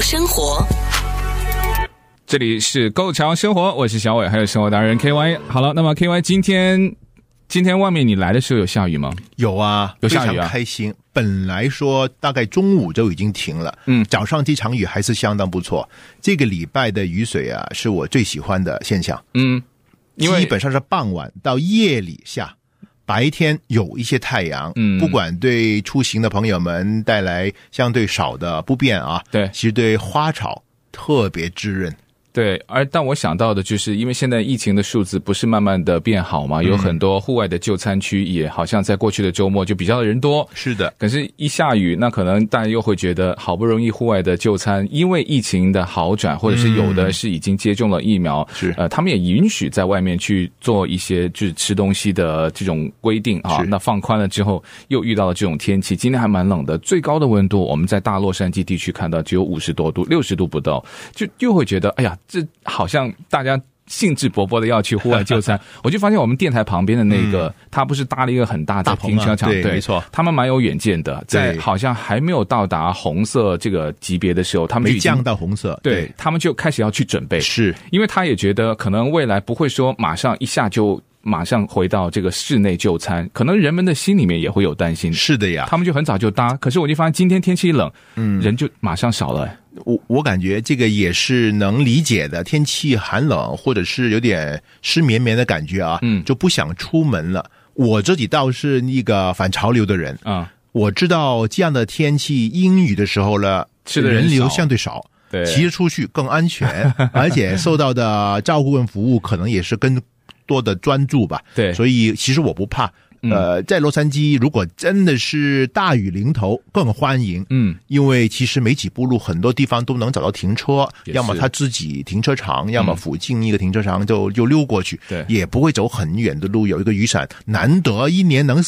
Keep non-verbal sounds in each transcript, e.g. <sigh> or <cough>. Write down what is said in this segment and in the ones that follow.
生活，这里是 Go 潮生活，我是小伟，还有生活达人 KY。好了，那么 KY 今天今天外面你来的时候有下雨吗？有啊，有下雨啊，开心。本来说大概中午就已经停了，嗯，早上这场雨还是相当不错。这个礼拜的雨水啊，是我最喜欢的现象，嗯。因为基本上是傍晚到夜里下，白天有一些太阳，嗯，不管对出行的朋友们带来相对少的不便啊，对，其实对花草特别滋润。对，而但我想到的就是，因为现在疫情的数字不是慢慢的变好嘛，有很多户外的就餐区也好像在过去的周末就比较的人多。是的，可是，一下雨，那可能大家又会觉得，好不容易户外的就餐，因为疫情的好转，或者是有的是已经接种了疫苗，是呃，他们也允许在外面去做一些就是吃东西的这种规定啊。那放宽了之后，又遇到了这种天气，今天还蛮冷的，最高的温度我们在大洛杉矶地区看到只有五十多度，六十度不到，就又会觉得，哎呀。这好像大家兴致勃勃的要去户外就餐，<laughs> 我就发现我们电台旁边的那个，他不是搭了一个很大的停车场，对，没错，他们蛮有远见的，在好像还没有到达红色这个级别的时候，他们没降到红色，对，他们就开始要去准备，是。因为他也觉得可能未来不会说马上一下就。马上回到这个室内就餐，可能人们的心里面也会有担心。是的呀，他们就很早就搭，可是我就发现今天天气一冷，嗯，人就马上少了。我我感觉这个也是能理解的，天气寒冷或者是有点湿绵绵的感觉啊，嗯，就不想出门了。我自己倒是一个反潮流的人啊，嗯，我知道这样的天气阴雨的时候呢，是的人流相对少，对，骑着出去更安全，<laughs> 而且受到的照顾跟服务可能也是跟。多的专注吧，对，所以其实我不怕。呃，在洛杉矶，如果真的是大雨临头，更欢迎。嗯，因为其实没几步路，很多地方都能找到停车，要么他自己停车场，要么附近一个停车场就就溜过去，对，也不会走很远的路。有一个雨伞，难得一年能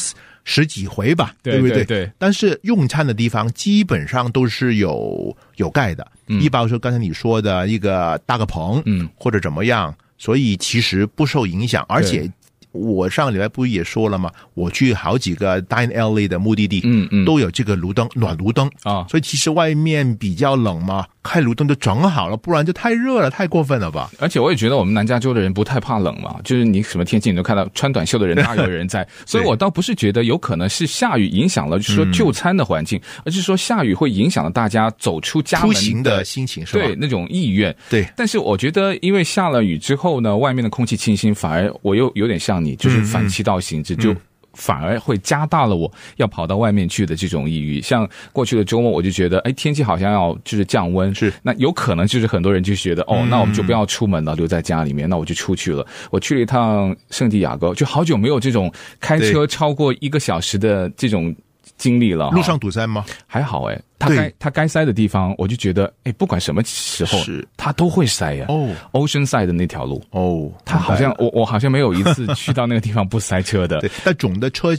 十几回吧，对不对？对。但是用餐的地方基本上都是有有盖的，一般说刚才你说的一个搭个棚，嗯，或者怎么样。所以其实不受影响，而且我上个礼拜不也说了吗？我去好几个 Dine LA 的目的地，嗯嗯，都有这个炉灯暖炉灯啊。所以其实外面比较冷嘛。开炉灯就整好了，不然就太热了，太过分了吧？而且我也觉得我们南加州的人不太怕冷嘛，就是你什么天气你都看到穿短袖的人 <laughs> 大有人在，所以我倒不是觉得有可能是下雨影响了，就是说就餐的环境，嗯、而是说下雨会影响了大家走出家门的，出行的心情，是吧？对，那种意愿。对，但是我觉得因为下了雨之后呢，外面的空气清新，反而我又有点像你，就是反其道行之，嗯、就。反而会加大了我要跑到外面去的这种抑郁。像过去的周末，我就觉得，哎，天气好像要就是降温，是那有可能就是很多人就觉得，哦，那我们就不要出门了，留在家里面，那我就出去了。我去了一趟圣地亚哥，就好久没有这种开车超过一个小时的这种。经历了，路上堵塞吗？还好哎，他该他该塞的地方，我就觉得哎，不管什么时候，是他都会塞呀。哦，Oceanside 的那条路，哦，他好像我我好像没有一次去到那个地方不塞车的。<laughs> 对，但总的车。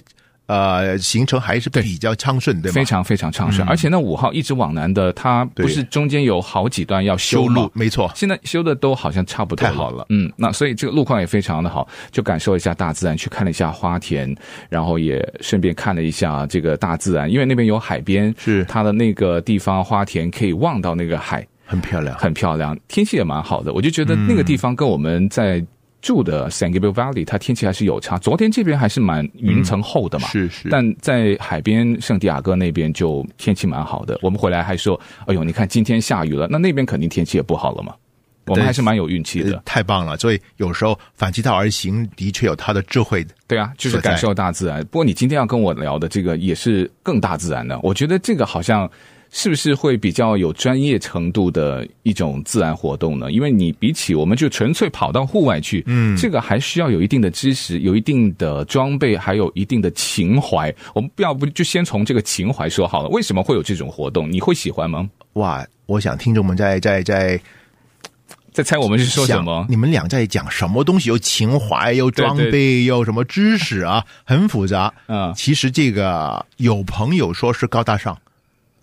呃，行程还是比较畅顺，对，对吗？非常非常畅顺，嗯、而且那五号一直往南的，它不是中间有好几段要修路，没错，现在修的都好像差不多，太好了。嗯，那所以这个路况也非常的好，就感受一下大自然，去看了一下花田，然后也顺便看了一下这个大自然，因为那边有海边，是。它的那个地方花田可以望到那个海，很漂亮，很漂亮，天气也蛮好的，我就觉得那个地方跟我们在。住的 San Gabriel Valley，它天气还是有差。昨天这边还是蛮云层厚的嘛，嗯、是是。但在海边圣地亚哥那边就天气蛮好的。我们回来还说，哎呦，你看今天下雨了，那那边肯定天气也不好了嘛。我们还是蛮有运气的，太棒了。所以有时候反其道而行，的确有它的智慧。对啊，就是感受大自然。不过你今天要跟我聊的这个也是更大自然的，我觉得这个好像。是不是会比较有专业程度的一种自然活动呢？因为你比起我们就纯粹跑到户外去，嗯，这个还需要有一定的知识、有一定的装备，还有一定的情怀。我们不要不就先从这个情怀说好了。为什么会有这种活动？你会喜欢吗？哇，我想听众们在在在在猜我们是说什么？你们俩在讲什么东西？有情怀，有装备，有什么知识啊？很复杂。嗯，其实这个有朋友说是高大上。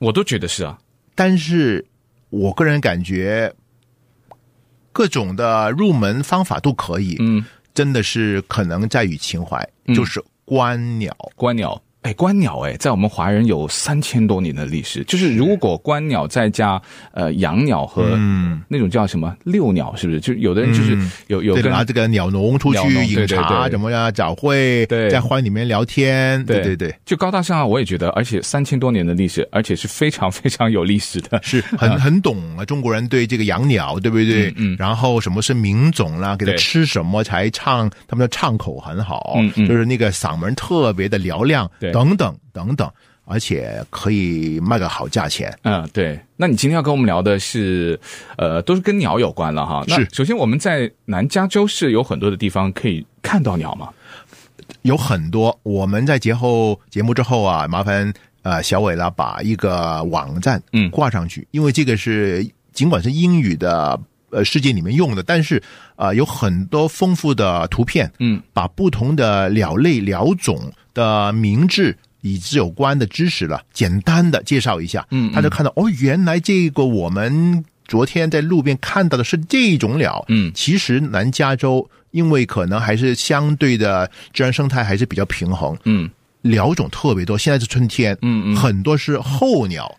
我都觉得是啊，但是我个人感觉各种的入门方法都可以，嗯，真的是可能在于情怀，嗯、就是观鸟，观鸟。哎，观鸟哎，在我们华人有三千多年的历史。就是如果观鸟再加呃养鸟和那种叫什么遛鸟，是不是？就有的人就是有有拿这个鸟笼出去饮茶，怎么样早会，在花园里面聊天，对对对，就高大上啊！我也觉得，而且三千多年的历史，而且是非常非常有历史的，<laughs> 是很很懂啊。中国人对这个养鸟，对不对？嗯。然后什么是名种啦？给它吃什么才唱？他们的唱口很好，就是那个嗓门特别的嘹亮。对。等等等等，而且可以卖个好价钱。嗯，对。那你今天要跟我们聊的是，呃，都是跟鸟有关了哈。是。首先，我们在南加州是有很多的地方可以看到鸟吗？有很多。我们在节后节目之后啊，麻烦呃小伟啦，把一个网站嗯挂上去，嗯、因为这个是尽管是英语的呃世界里面用的，但是啊、呃、有很多丰富的图片，嗯，把不同的鸟类鸟种。的名字以及有关的知识了，简单的介绍一下，嗯，他就看到哦，原来这个我们昨天在路边看到的是这种鸟，嗯，其实南加州因为可能还是相对的自然生态还是比较平衡，嗯，鸟种特别多，现在是春天，嗯嗯，很多是候鸟。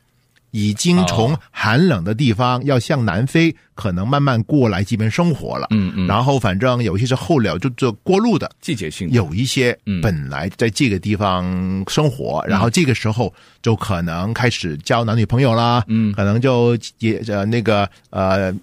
已经从寒冷的地方要向南飞，可能慢慢过来这边生活了。嗯嗯。然后反正有些是候鸟，就这过路的季节性。有一些本来在这个地方生活，然后这个时候就可能开始交男女朋友啦。嗯。可能就也呃那个呃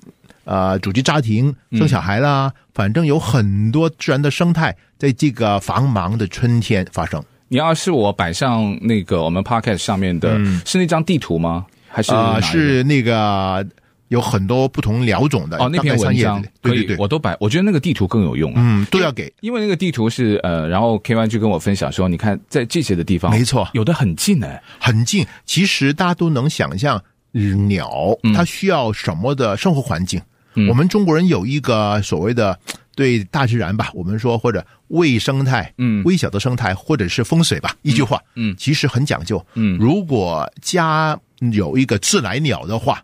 呃组织家庭生小孩啦。反正有很多自然的生态在这个繁忙的春天发生。你要是我摆上那个我们 podcast 上面的，是那张地图吗？还是啊、呃，是那个有很多不同鸟种的哦，那篇文章可以，对对对，我都摆。我觉得那个地图更有用，嗯，都要给，因为那个地图是呃，然后 K Y 就跟我分享说，你看在这些的地方，没错，有的很近哎，很近。其实大家都能想象，鸟它需要什么的生活环境。嗯、我们中国人有一个所谓的对大自然吧，我们说或者微生态，嗯，微小的生态，或者是风水吧，一句话，嗯，其实很讲究，嗯，如果家。有一个自来鸟的话，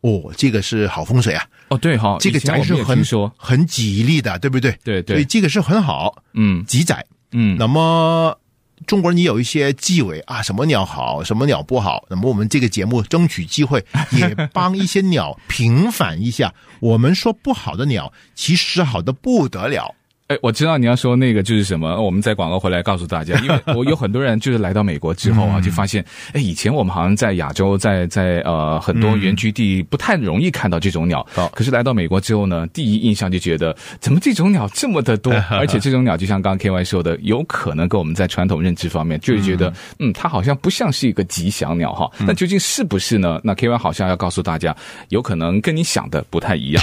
哦，这个是好风水啊！哦，对哈、哦，这个宅是很说很吉利的，对不对？对对，所以这个是很好，嗯，吉宅，嗯。那么中国人也有一些忌讳啊，什么鸟好，什么鸟不好。那么我们这个节目争取机会，<laughs> 也帮一些鸟平反一下。我们说不好的鸟，其实好的不得了。哎，我知道你要说那个就是什么，我们在广告回来告诉大家，因为 <laughs> 我有很多人就是来到美国之后啊，就发现，哎，以前我们好像在亚洲，在在呃很多原居地不太容易看到这种鸟，可是来到美国之后呢，第一印象就觉得怎么这种鸟这么的多，<laughs> 而且这种鸟就像刚刚 KY 说的，有可能跟我们在传统认知方面就是觉得，嗯，它好像不像是一个吉祥鸟哈，那究竟是不是呢？那 KY 好像要告诉大家，有可能跟你想的不太一样。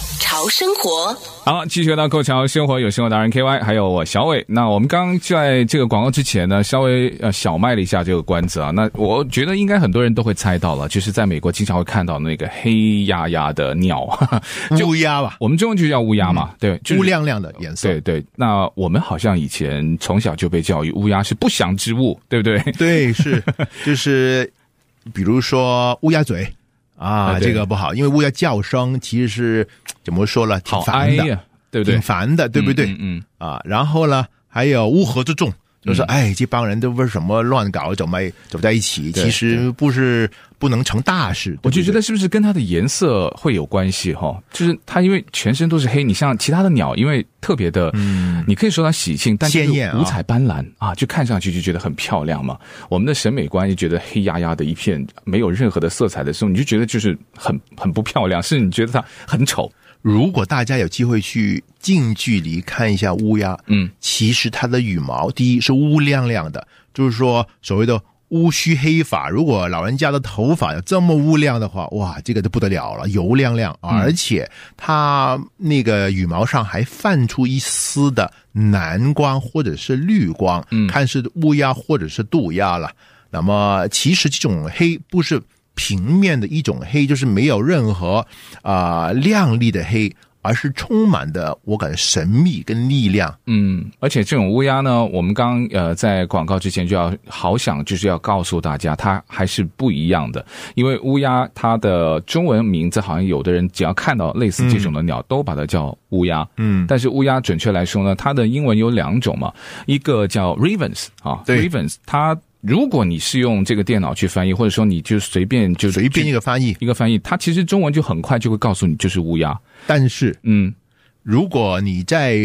潮生活。好，继续回到高潮生活，有生活达人 K Y，还有我小伟。那我们刚刚在这个广告之前呢，稍微呃小卖了一下这个关子啊。那我觉得应该很多人都会猜到了，就是在美国经常会看到那个黑压压的鸟，<laughs> 就乌鸦吧？我们中文就叫乌鸦嘛，嗯、对，乌亮亮的颜色。对对。那我们好像以前从小就被教育乌鸦是不祥之物，对不对？对，是，就是比如说乌鸦嘴。啊，这个不好，因为乌鸦叫声其实是怎么说呢？挺烦的，对不对？挺烦的，对不对？嗯啊，然后呢，还有乌合之众，就是哎，这帮人都为什么乱搞，怎么走在一起？其实不是不能成大事。我就觉得是不是跟它的颜色会有关系哈？就是它因为全身都是黑，你像其他的鸟，因为特别的，嗯，你可以说它喜庆，但是五彩斑斓啊，就看上去就觉得很漂亮嘛。我们的审美观就觉得黑压压的一片，没有任何的色彩的时候，你就觉得就是很很不漂亮，是你觉得它很丑。如果大家有机会去近距离看一下乌鸦，嗯，其实它的羽毛第一是乌亮亮的，就是说所谓的。乌须黑发，如果老人家的头发有这么乌亮的话，哇，这个就不得了了，油亮亮，而且它那个羽毛上还泛出一丝的蓝光或者是绿光，嗯，看是乌鸦或者是渡鸦了。那么其实这种黑不是平面的一种黑，就是没有任何啊、呃、亮丽的黑。而是充满的，我感觉神秘跟力量。嗯，而且这种乌鸦呢，我们刚呃在广告之前就要好想就是要告诉大家，它还是不一样的。因为乌鸦它的中文名字好像有的人只要看到类似这种的鸟，嗯、都把它叫乌鸦。嗯，但是乌鸦准确来说呢，它的英文有两种嘛，一个叫 ravens 啊，ravens 它。如果你是用这个电脑去翻译，或者说你就随便就随便一个翻译一个翻译，它其实中文就很快就会告诉你就是乌鸦。但是，嗯，如果你再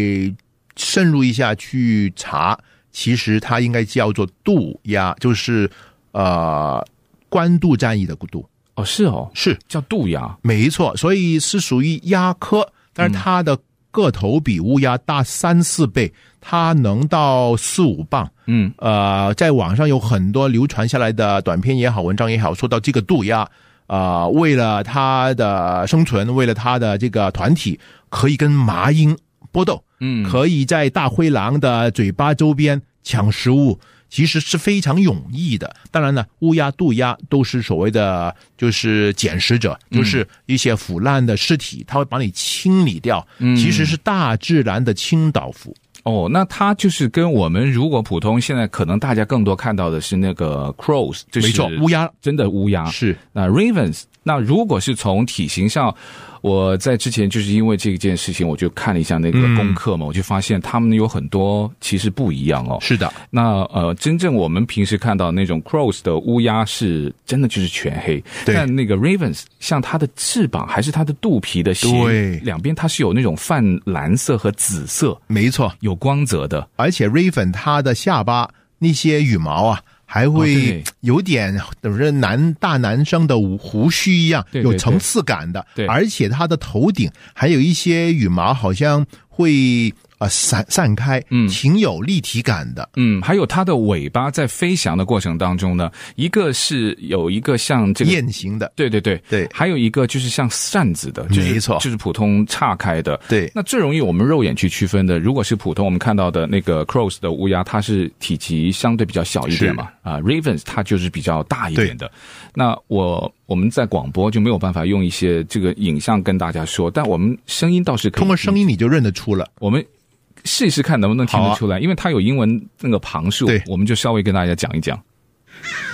深入一下去查，其实它应该叫做渡鸦，就是呃官渡战役的渡。哦，是哦，是叫渡鸦，没错。所以是属于鸦科，但是它的个头比乌鸦大三四倍。它能到四五磅，嗯，呃，在网上有很多流传下来的短片也好，文章也好，说到这个渡鸦，啊、呃，为了它的生存，为了它的这个团体，可以跟麻鹰搏斗，嗯，可以在大灰狼的嘴巴周边抢食物，其实是非常勇毅的。当然呢，乌鸦、渡鸦都是所谓的就是捡食者，就是一些腐烂的尸体，它会把你清理掉，其实是大自然的清道夫。哦，那它就是跟我们如果普通现在可能大家更多看到的是那个 crows，就是没错，乌鸦，真的乌鸦是。那 ravens，那如果是从体型上。我在之前就是因为这件事情，我就看了一下那个功课嘛，嗯、我就发现他们有很多其实不一样哦。是的，那呃，真正我们平时看到那种 crows 的乌鸦是真的就是全黑，但那个 ravens 像它的翅膀还是它的肚皮的斜对两边，它是有那种泛蓝色和紫色，没错，有光泽的，而且 raven 它的下巴那些羽毛啊。还会有点等着男大男生的胡须一样，有层次感的，对，而且他的头顶还有一些羽毛，好像会。啊，散散开，嗯，挺有立体感的，嗯，还有它的尾巴在飞翔的过程当中呢，一个是有一个像这个雁形的，对对对对，还有一个就是像扇子的，就是、没错，就是普通岔开的，对。那最容易我们肉眼去区分的，如果是普通我们看到的那个 crows 的乌鸦，它是体积相对比较小一点嘛，啊，ravens 它就是比较大一点的。那我我们在广播就没有办法用一些这个影像跟大家说，但我们声音倒是可以，通过声音你就认得出了，我们。试一试看能不能听得出来，啊、因为它有英文那个旁述，对，我们就稍微跟大家讲一讲。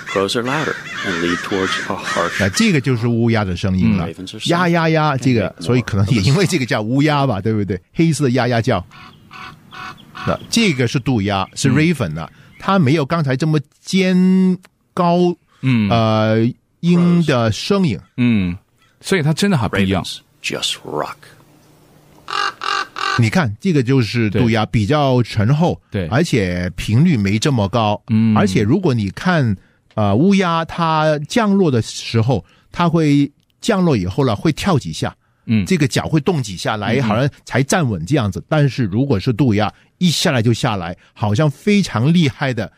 Crows are louder and lead towards a harsh。这个就是乌鸦的声音了，呀呀呀，这个所以可能也因为这个叫乌鸦吧，对不对？黑色的呀呀叫。那这个是渡鸦，是 raven 的，它没有刚才这么尖高，嗯呃音的声音，嗯，所以它真的好不一样。Just rock。<laughs> 你看，这个就是渡鸦，比较醇厚，对，而且频率没这么高，嗯，而且如果你看，呃，乌鸦它降落的时候，它会降落以后呢，会跳几下，嗯，这个脚会动几下来，好像才站稳这样子。嗯、但是如果是渡鸦，一下来就下来，好像非常厉害的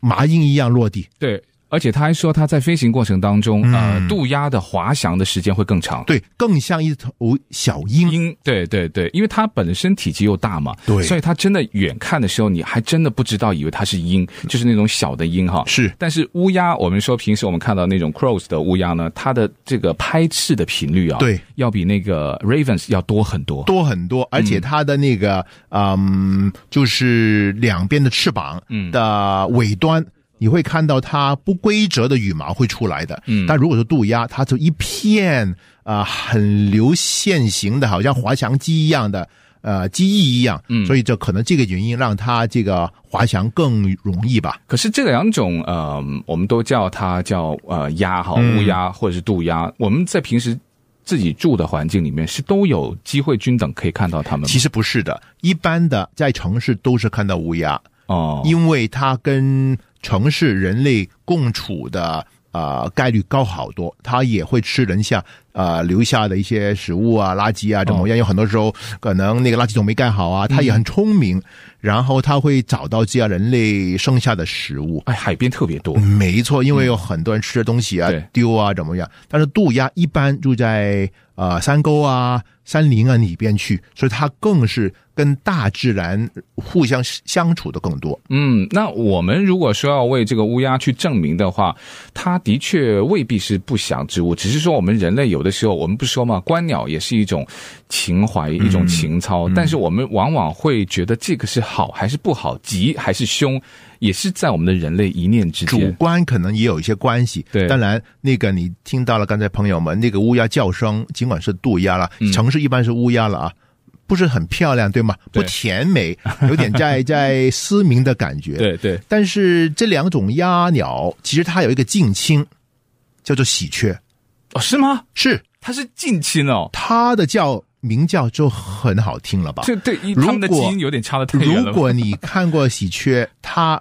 麻鹰一样落地，对。而且他还说，他在飞行过程当中，嗯、呃，渡鸦的滑翔的时间会更长，对，更像一头小鹰。鹰，对对对，因为它本身体积又大嘛，对，所以它真的远看的时候，你还真的不知道，以为它是鹰，就是那种小的鹰哈。是，但是乌鸦，我们说平时我们看到那种 crows 的乌鸦呢，它的这个拍翅的频率啊，对，要比那个 ravens 要多很多，多很多，而且它的那个，嗯，嗯，就是两边的翅膀的尾端。你会看到它不规则的羽毛会出来的，嗯，但如果是渡鸦，它就一片啊、呃、很流线型的，好像滑翔机一样的呃机翼一样，嗯，所以这可能这个原因让它这个滑翔更容易吧。可是这两种呃，我们都叫它叫呃鸭哈乌鸦或者是渡鸦，我们在平时自己住的环境里面是都有机会均等可以看到它们？其实不是的，一般的在城市都是看到乌鸦哦，因为它跟城市人类共处的。呃，概率高好多，它也会吃人下呃留下的一些食物啊、垃圾啊，怎么样？有很多时候可能那个垃圾桶没盖好啊，它也很聪明，嗯、然后它会找到这样人类剩下的食物。哎，海边特别多，没错，因为有很多人吃的东西啊、嗯、丢啊，怎么样？但是渡鸦一般住在呃山沟啊、山林啊里边去，所以它更是。跟大自然互相相处的更多。嗯，那我们如果说要为这个乌鸦去证明的话，它的确未必是不祥之物，只是说我们人类有的时候，我们不说嘛，观鸟也是一种情怀，一种情操，嗯，但是我们往往会觉得这个是好还是不好，吉还是凶，也是在我们的人类一念之间。主观可能也有一些关系。对，当然那个你听到了刚才朋友们那个乌鸦叫声，尽管是渡鸦了，城市一般是乌鸦了啊。不是很漂亮，对吗？不甜美，<laughs> 有点在在嘶鸣的感觉。对对。但是这两种鸦鸟，其实它有一个近亲，叫做喜鹊。哦，是吗？是，它是近亲哦。它的叫鸣叫就很好听了吧？这对，它们的基因有点差的太远了。如果你看过喜鹊，它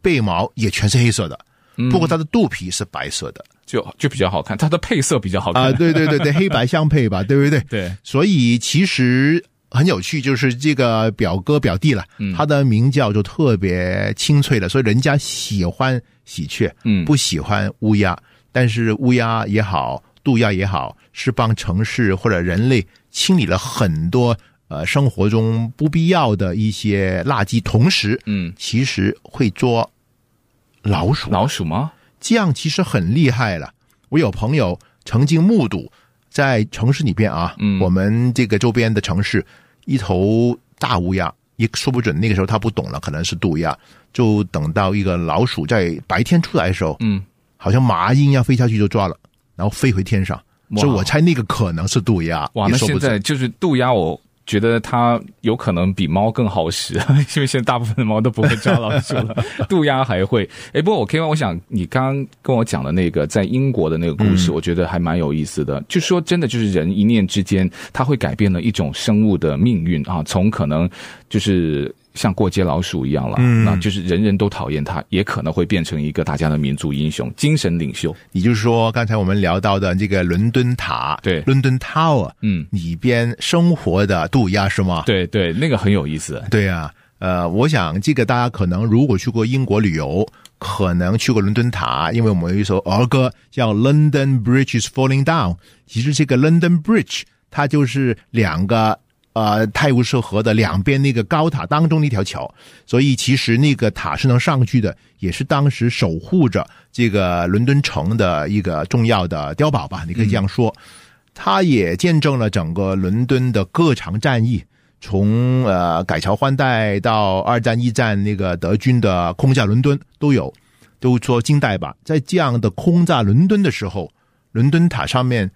背毛也全是黑色的，嗯、不过它的肚皮是白色的。就就比较好看，它的配色比较好看。啊，对对对对，黑白相配吧，对不对？<laughs> 对，所以其实很有趣，就是这个表哥表弟了，嗯，他的鸣叫就特别清脆的，所以人家喜欢喜鹊，嗯，不喜欢乌鸦，但是乌鸦也好，渡鸦也好，是帮城市或者人类清理了很多呃生活中不必要的一些垃圾，同时，嗯，其实会捉老鼠，老鼠吗？这样其实很厉害了。我有朋友曾经目睹在城市里边啊，嗯，我们这个周边的城市，一头大乌鸦，也说不准那个时候他不懂了，可能是渡鸦，就等到一个老鼠在白天出来的时候，嗯，好像麻鹰一样飞下去就抓了，然后飞回天上，所以我猜那个可能是渡鸦。哇，那现在就是渡鸦我。觉得它有可能比猫更好使，<laughs> 因为现在大部分的猫都不会抓老鼠了，<laughs> 渡鸦还会。哎，不过我 K Y，我想你刚刚跟我讲的那个在英国的那个故事，嗯、我觉得还蛮有意思的。就说真的，就是人一念之间，它会改变了一种生物的命运啊，从可能就是。像过街老鼠一样了，嗯，那就是人人都讨厌他，也可能会变成一个大家的民族英雄、精神领袖。也就是说，刚才我们聊到的这个伦敦塔，对，London Tower，嗯，里边生活的渡鸦是吗？对对，那个很有意思。对啊，呃，我想这个大家可能如果去过英国旅游，可能去过伦敦塔，因为我们有一首儿歌叫《London Bridge is Falling Down》，其实这个 London Bridge 它就是两个。呃，泰晤士河的两边那个高塔当中的一条桥，所以其实那个塔是能上去的，也是当时守护着这个伦敦城的一个重要的碉堡吧，你可以这样说。嗯、它也见证了整个伦敦的各场战役，从呃改朝换代到二战、一战那个德军的空炸伦敦都有，都说近代吧。在这样的空炸伦敦的时候，伦敦塔上面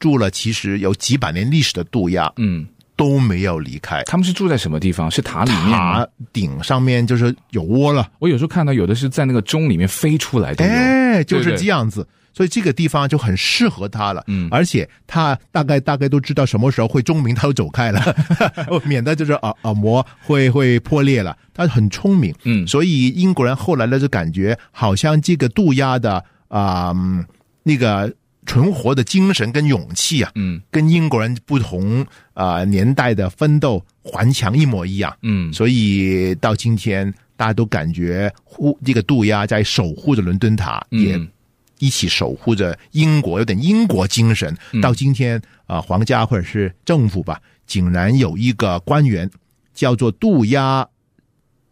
住了其实有几百年历史的渡鸦，嗯。都没有离开。他们是住在什么地方？是塔里面？塔顶上面就是有窝了。我有时候看到有的是在那个钟里面飞出来的。哎，就是这样子。对对，所以这个地方就很适合他了。嗯，而且他大概大概都知道什么时候会钟鸣，他就走开了，<laughs> 免得就是耳耳膜会会破裂了。他很聪明。嗯，所以英国人后来呢就感觉好像这个渡鸦的啊、呃、那个。存活的精神跟勇气啊，嗯，跟英国人不同啊、呃、年代的奋斗顽强一模一样，嗯，所以到今天大家都感觉护这个渡鸦在守护着伦敦塔，嗯，也一起守护着英国，有点英国精神。嗯、到今天啊、呃，皇家或者是政府吧，竟然有一个官员叫做渡鸦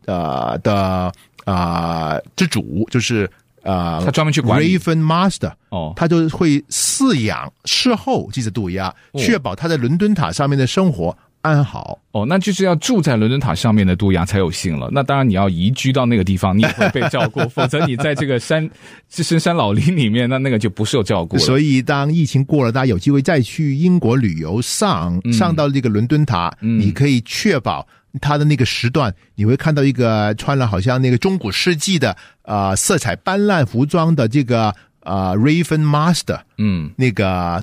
呃的啊、呃、之主，就是。啊、呃，他专门去管 Raven Master 哦，他就会饲养、侍候这只渡鸦，确保他在伦敦塔上面的生活安好。哦，那就是要住在伦敦塔上面的渡鸦才有幸了。那当然，你要移居到那个地方，你也会被照顾；<laughs> 否则你在这个山这深山老林里面，那那个就不受照顾了。所以，当疫情过了，大家有机会再去英国旅游，上上到这个伦敦塔，嗯、你可以确保它的那个时段，你会看到一个穿了好像那个中古世纪的啊、呃、色彩斑斓服装的这个啊、呃、Raven Master，嗯，那个。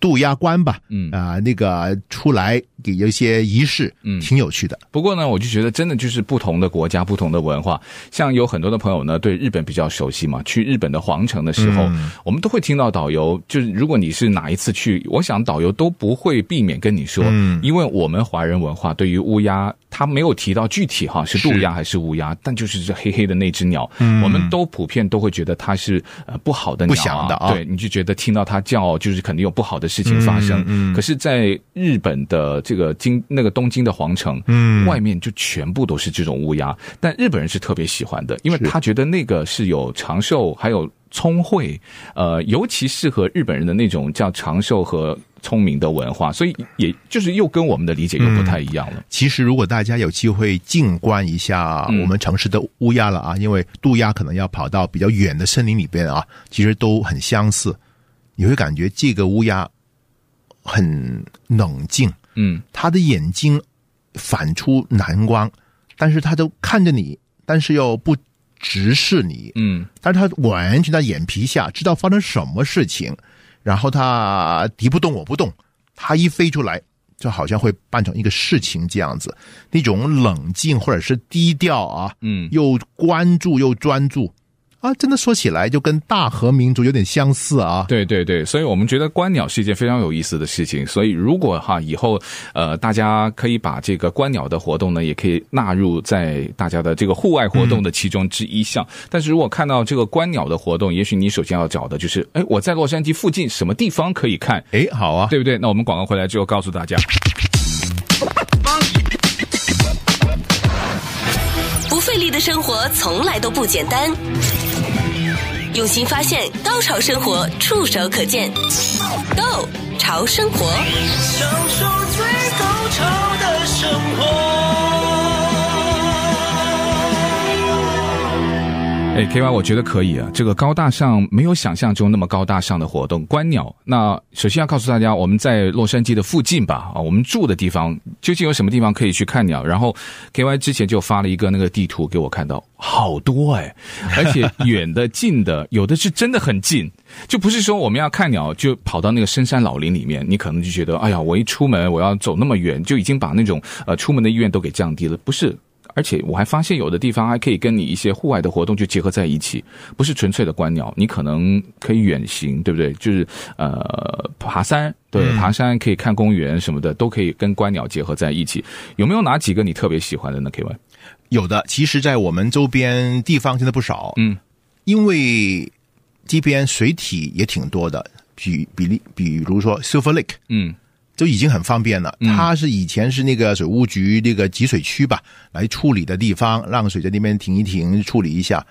渡鸦关吧，嗯啊、呃，那个出来给有一些仪式，嗯，挺有趣的。不过呢，我就觉得真的就是不同的国家、不同的文化。像有很多的朋友呢，对日本比较熟悉嘛，去日本的皇城的时候，嗯、我们都会听到导游。就是如果你是哪一次去，我想导游都不会避免跟你说，嗯，因为我们华人文化对于乌鸦，他没有提到具体哈是渡鸦还是乌鸦，但就是这黑黑的那只鸟，嗯，我们都普遍都会觉得它是呃不好的鸟、啊，不祥的啊。对，你就觉得听到它叫，就是肯定有不好的。事情发生，嗯，嗯，可是，在日本的这个京那个东京的皇城，嗯，外面就全部都是这种乌鸦，但日本人是特别喜欢的，因为他觉得那个是有长寿，还有聪慧，呃，尤其适合日本人的那种叫长寿和聪明的文化，所以也就是又跟我们的理解又不太一样了。嗯，其实，如果大家有机会静观一下我们城市的乌鸦了啊，嗯，因为渡鸦可能要跑到比较远的森林里边啊，其实都很相似，你会感觉这个乌鸦。很冷静，嗯，他的眼睛反出蓝光，但是他都看着你，但是又不直视你，嗯，但是他完全在眼皮下知道发生什么事情，然后他敌不动我不动，他一飞出来就好像会办成一个事情这样子，那种冷静或者是低调啊，嗯，又关注又专注。啊，真的说起来就跟大和民族有点相似啊！对对对，所以我们觉得观鸟是一件非常有意思的事情。所以如果哈以后呃大家可以把这个观鸟的活动呢，也可以纳入在大家的这个户外活动的其中之一项。嗯、但是如果看到这个观鸟的活动，也许你首先要找的就是，哎，我在洛杉矶附近什么地方可以看？哎，好啊，对不对？那我们广告回来之后告诉大家。不费力的生活从来都不简单。用心发现，高潮生活触手可见 g 潮生活，享受最高潮的生活。哎，K Y，我觉得可以啊。这个高大上没有想象中那么高大上的活动，观鸟。那首先要告诉大家，我们在洛杉矶的附近吧，啊，我们住的地方究竟有什么地方可以去看鸟？然后 K Y 之前就发了一个那个地图给我看到，好多哎，<laughs> 而且远的、近的，有的是真的很近，就不是说我们要看鸟就跑到那个深山老林里面，你可能就觉得，哎呀，我一出门我要走那么远，就已经把那种呃出门的意愿都给降低了，不是。而且我还发现有的地方还可以跟你一些户外的活动就结合在一起，不是纯粹的观鸟，你可能可以远行，对不对？就是呃爬山，对，爬山可以看公园什么的，都可以跟观鸟结合在一起。有没有哪几个你特别喜欢的呢？K Y？有的，其实，在我们周边地方真的不少，嗯，因为这边水体也挺多的，比比例，比如说 Silver Lake，嗯。就已经很方便了。它是以前是那个水务局那个集水区吧，来处理的地方，让水在那边停一停，处理一下。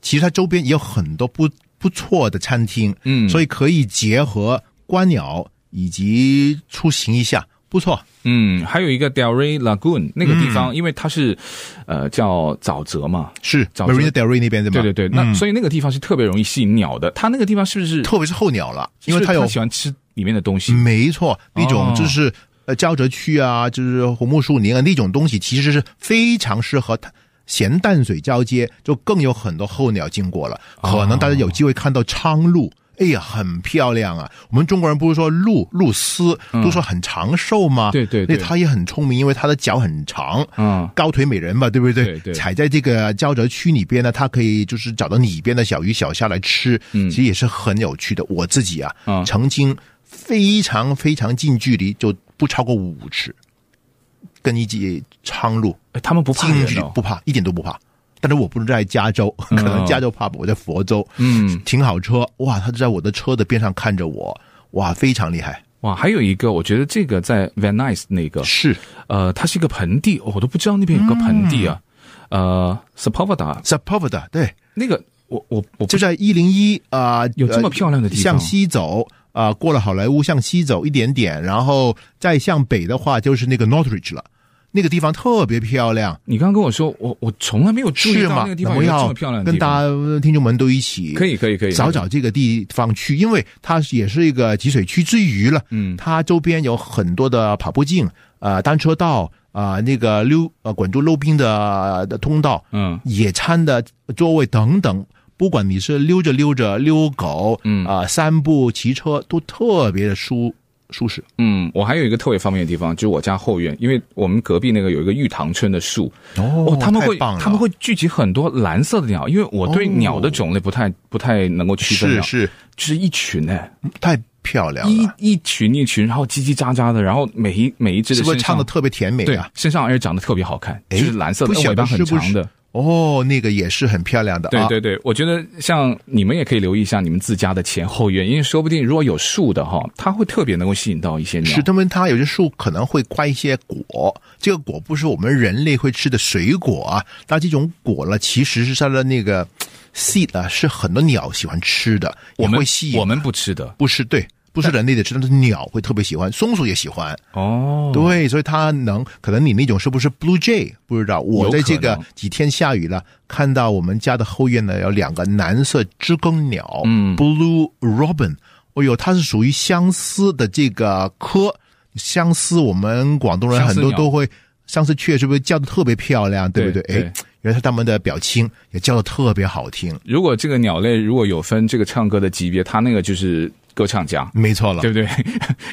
其实它周边也有很多不不错的餐厅，嗯，所以可以结合观鸟以及出行一下，不错。嗯，还有一个 Delray Lagoon 那个地方，嗯、因为它是呃叫沼泽嘛，是 Marina Del Rey 那边对吗？对对对，那、嗯、所以那个地方是特别容易吸引鸟的。它那个地方是不是特别是候鸟了？因为它有喜欢吃。里面的东西没错，那种就是呃沼泽区啊，就是红木树林啊，那种东西其实是非常适合它咸淡水交接，就更有很多候鸟经过了。可能大家有机会看到苍鹭，哎呀，很漂亮啊！我们中国人不是说鹭鹭鸶都说很长寿吗？对对，那它也很聪明，因为它的脚很长，嗯，高腿美人嘛，对不对？对对，踩在这个沼泽区里边呢，它可以就是找到里边的小鱼小虾来吃，嗯，其实也是很有趣的。我自己啊，曾经。非常非常近距离，就不超过五尺，跟一起苍鹭，他们不怕人哦，不怕，一点都不怕。但是我不是在加州，可能加州怕吧，我在佛州，嗯，停好车，哇，他就在我的车的边上看着我，哇，非常厉害，哇，还有一个，我觉得这个在 Van Nuys 那个是，呃，它是一个盆地，我都不知道那边有个盆地啊，嗯、呃，Sepulveda，Sepulveda，对，那个。我我我就在一零一啊，有这么漂亮的地方，向西走啊、呃，过了好莱坞向西走一点点，然后再向北的话就是那个 Northridge 了。那个地方特别漂亮。你刚刚跟我说，我我从来没有注意到那个地方有这么漂亮的地方。跟大家听众们都一起可以可以可以找找这个地方去，因为它也是一个集水区之余了。嗯，它周边有很多的跑步径、呃单车道啊、呃，那个溜呃滚珠溜冰的的通道，嗯，野餐的座位等等。不管你是溜着溜着溜狗，嗯啊、呃，散步骑车都特别的舒舒适。嗯，我还有一个特别方便的地方，就是我家后院，因为我们隔壁那个有一个玉堂春的树哦，哦，他们会他们会聚集很多蓝色的鸟，因为我对鸟的种类不太、哦、不太能够区分。是是，就是一群呢，太漂亮了，一一群一群，然后叽叽喳喳的，然后每一每一只的是不是唱的特别甜美啊？对啊，身上而且长得特别好看，就是蓝色的，尾巴很长的。哦，那个也是很漂亮的。对对对，我觉得像你们也可以留意一下你们自家的前后院，因为说不定如果有树的哈，它会特别能够吸引到一些鸟。是，他们它有些树可能会挂一些果，这个果不是我们人类会吃的水果啊，那这种果呢，其实是它的那个 seed 啊，是很多鸟喜欢吃的，我们会吸引。我们不吃的，不是对。不是人类的吃，但是鸟会特别喜欢，松鼠也喜欢。哦，对，所以它能可能你那种是不是 blue jay 不知道。我在这个几天下雨了，看到我们家的后院呢有两个蓝色知更鸟，嗯，blue robin。哦呦，它是属于相思的这个科。相思，我们广东人很多都会相思雀，是不是叫的特别漂亮？对不对？哎，原来是他们的表亲也叫的特别好听。如果这个鸟类如果有分这个唱歌的级别，它那个就是。歌唱家，没错了，对不对？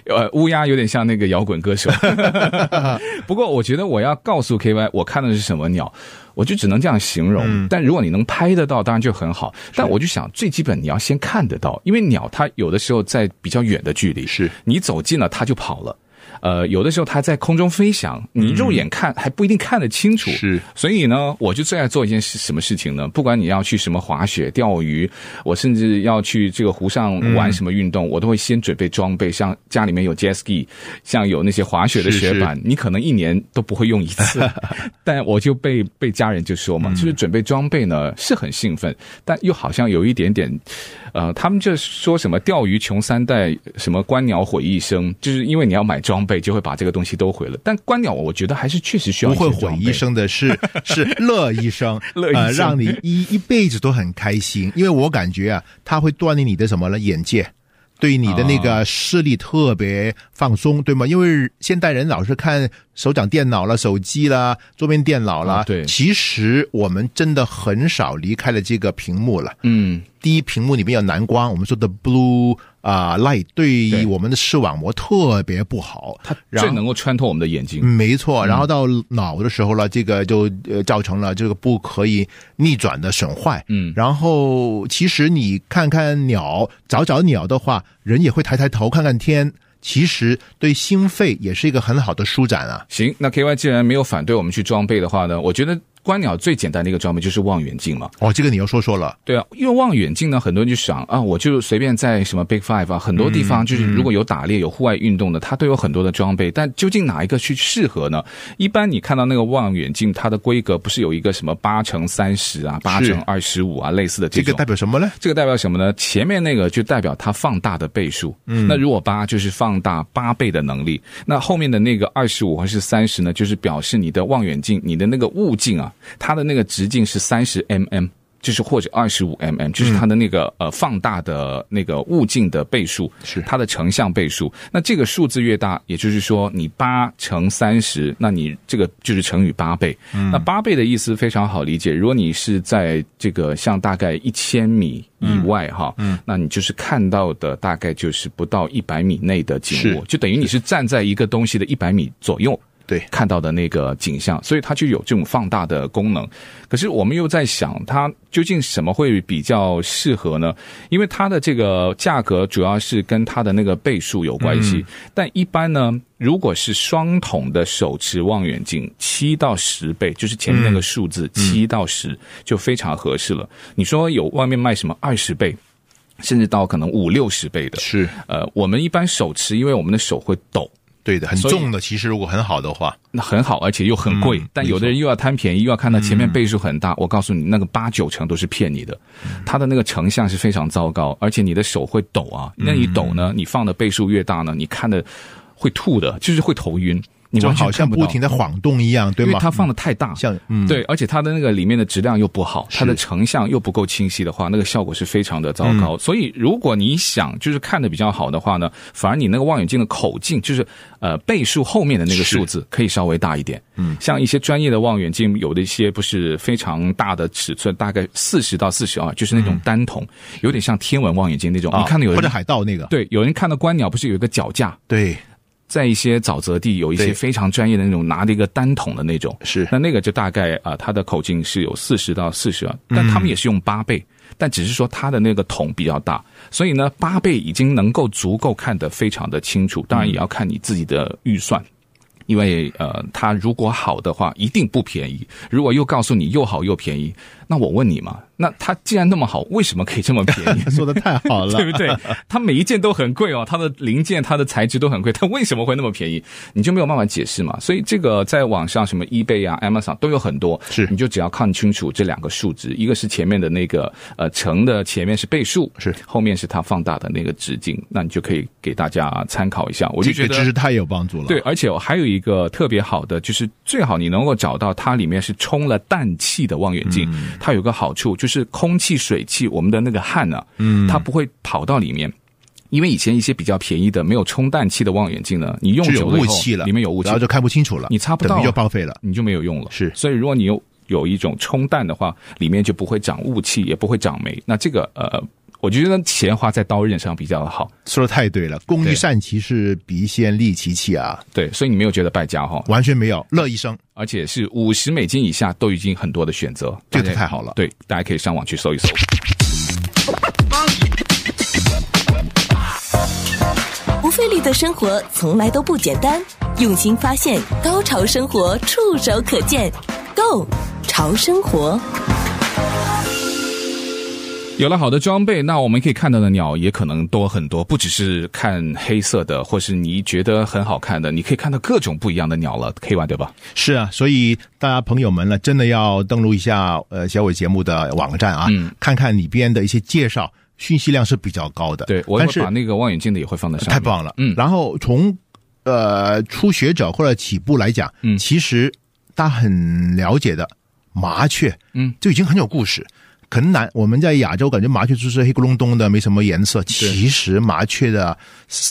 <laughs> 呃，乌鸦有点像那个摇滚歌手。<laughs> <laughs> 不过，我觉得我要告诉 KY，我看的是什么鸟，我就只能这样形容。嗯、但如果你能拍得到，当然就很好。但我就想，最基本你要先看得到，因为鸟它有的时候在比较远的距离，是你走近了，它就跑了。呃，有的时候它在空中飞翔，你肉眼看还不一定看得清楚。是，所以呢，我就最爱做一件事，什么事情呢？不管你要去什么滑雪、钓鱼，我甚至要去这个湖上玩什么运动，我都会先准备装备，像家里面有 jet ski，像有那些滑雪的雪板，你可能一年都不会用一次，<laughs> 但我就被被家人就说嘛，就是准备装备呢是很兴奋，但又好像有一点点，呃，他们就说什么钓鱼穷三代，什么观鸟毁一生，就是因为你要买装。备就会把这个东西都毁了，但观鸟我觉得还是确实需要。不会毁一生的 <laughs> 是是乐一生，<laughs> 乐一生、呃、<laughs> 让你一一辈子都很开心。因为我感觉啊，它会锻炼你的什么呢？眼界，对你的那个视力特别放松，对吗？因为现代人老是看手掌电脑了、手机了、桌面电脑了，对，其实我们真的很少离开了这个屏幕了。嗯。第一，屏幕里面有蓝光，我们说的 blue 啊、uh, light，对于我们的视网膜特别不好，它最能够穿透我们的眼睛。没错，然后到脑的时候呢，这个就呃造成了这个不可以逆转的损坏。嗯，然后其实你看看鸟，找找鸟的话，人也会抬抬头看看天，其实对心肺也是一个很好的舒展啊。行，那 KY 既然没有反对我们去装备的话呢，我觉得。观鸟最简单的一个装备就是望远镜嘛。哦，这个你要说说了。对啊，因为望远镜呢，很多人就想啊，我就随便在什么 Big Five 啊，很多地方就是如果有打猎、有户外运动的，它都有很多的装备。但究竟哪一个去适合呢？一般你看到那个望远镜，它的规格不是有一个什么八乘三十啊，八乘二十五啊，类似的这种。这个代表什么呢？这个代表什么呢？前面那个就代表它放大的倍数。嗯，那如果八就是放大八倍的能力，那后面的那个二十五还是三十呢？就是表示你的望远镜，你的那个物镜啊，它的那个。直径是三十 mm，就是或者二十五 mm，就是它的那个呃放大的那个物镜的倍数，是它的成像倍数。那这个数字越大，也就是说你八乘三十，那你这个就是乘以八倍。嗯，那八倍的意思非常好理解，如果你是在这个像大概一千米以外哈，嗯，那你就是看到的大概就是不到一百米内的景物，就等于你是站在一个东西的一百米左右。对，看到的那个景象，所以它就有这种放大的功能。可是我们又在想，它究竟什么会比较适合呢？因为它的这个价格主要是跟它的那个倍数有关系。嗯、但一般呢，如果是双筒的手持望远镜，七到十倍，就是前面那个数字七到十，就非常合适了。嗯、你说有外面卖什么二十倍，甚至到可能五六十倍的，是呃，我们一般手持，因为我们的手会抖。对的，很重的。其实如果很好的话，那很好，而且又很贵。嗯、但有的人又要贪便宜，又要看到前面倍数很大。嗯、我告诉你，那个八九成都是骗你的，它的那个成像是非常糟糕，而且你的手会抖啊。那你抖呢？你放的倍数越大呢，你看的会吐的，就是会头晕。你就好像不停的晃动一样，对吗？因为它放的太大，像嗯，对，而且它的那个里面的质量又不好，它的成像又不够清晰的话，那个效果是非常的糟糕。所以如果你想就是看的比较好的话呢，反而你那个望远镜的口径，就是呃倍数后面的那个数字可以稍微大一点。嗯，像一些专业的望远镜，有的一些不是非常大的尺寸，大概四十到四十二，就是那种单筒，有点像天文望远镜那种。你看到有人或者海盗那个，对，有人看到观鸟不是有一个脚架？对。在一些沼泽地，有一些非常专业的那种拿着一个单桶的那种，是。那那个就大概啊、呃，它的口径是有四十到四十二，但他们也是用八倍，嗯、但只是说它的那个桶比较大，所以呢，八倍已经能够足够看得非常的清楚。当然也要看你自己的预算，因为呃，它如果好的话，一定不便宜；如果又告诉你又好又便宜，那我问你嘛。那它既然那么好，为什么可以这么便宜？<laughs> 说的太好了，<laughs> 对不对？它每一件都很贵哦，它的零件、它的材质都很贵，它为什么会那么便宜？你就没有办法解释嘛？所以这个在网上什么 eBay 啊、Amazon 都有很多，是你就只要看清楚这两个数值，一个是前面的那个呃乘的前面是倍数，是后面是它放大的那个直径，那你就可以给大家参考一下。我就觉得这个知识太有帮助了。对，而且我还有一个特别好的，就是最好你能够找到它里面是充了氮气的望远镜，嗯、它有个好处就是空气。水汽，我们的那个汗呢、啊，嗯，它不会跑到里面，因为以前一些比较便宜的没有充氮气的望远镜呢，你用久了以后，雾气了，里面有雾气，然后就看不清楚了，你擦不到，就报废了，你就没有用了。是，所以如果你有有一种充氮的话，里面就不会长雾气，也不会长霉。那这个呃，我觉得钱花在刀刃上比较好。说的太对了，工欲善其事，必先利其器啊。对，所以你没有觉得败家哈？完全没有，乐一生。而且是五十美金以下都已经很多的选择，这个太好了。对，大家可以上网去搜一搜。不费力的生活从来都不简单，用心发现，高潮生活触手可见 Go 潮生活。有了好的装备，那我们可以看到的鸟也可能多很多，不只是看黑色的，或是你觉得很好看的，你可以看到各种不一样的鸟了，K-1 对吧？是啊，所以大家朋友们呢，真的要登录一下呃小伟节目的网站啊，嗯，看看里边的一些介绍，讯息量是比较高的。对，我会把那个望远镜的也会放在上面。太棒了，嗯。然后从呃初学者或者起步来讲，嗯，其实大家很了解的麻雀，嗯，就已经很有故事。很难，我们在亚洲感觉麻雀就是黑咕隆咚的，没什么颜色。其实麻雀的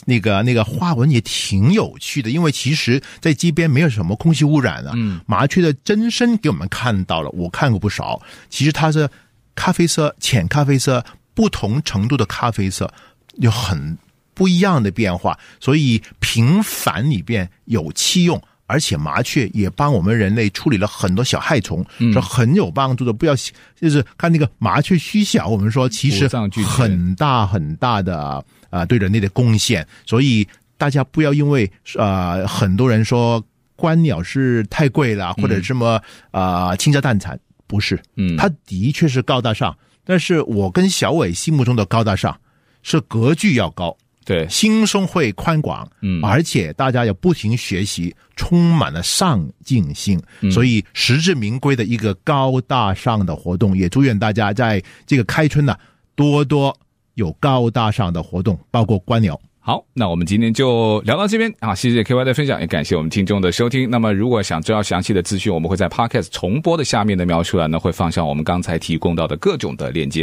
那个那个花纹也挺有趣的，因为其实，在街边没有什么空气污染啊。嗯，麻雀的真身给我们看到了，我看过不少。其实它是咖啡色、浅咖啡色，不同程度的咖啡色，有很不一样的变化。所以平凡里边有器用。而且麻雀也帮我们人类处理了很多小害虫，是很有帮助的。不要就是看那个麻雀虚小，我们说其实很大很大的啊，对人类的贡献。所以大家不要因为啊，很多人说观鸟是太贵了，或者什么啊倾家荡产，不是，嗯，它的确是高大上。但是我跟小伟心目中的高大上是格局要高。对，心胸会宽广，嗯，而且大家要不停学习，充满了上进心，嗯，所以实至名归的一个高大上的活动。也祝愿大家在这个开春呢，多多有高大上的活动，包括观鸟。好，那我们今天就聊到这边啊，谢谢 KY 的分享，也感谢我们听众的收听。那么，如果想知道详细的资讯，我们会在 Podcast 重播的下面的描述栏呢，会放上我们刚才提供到的各种的链接。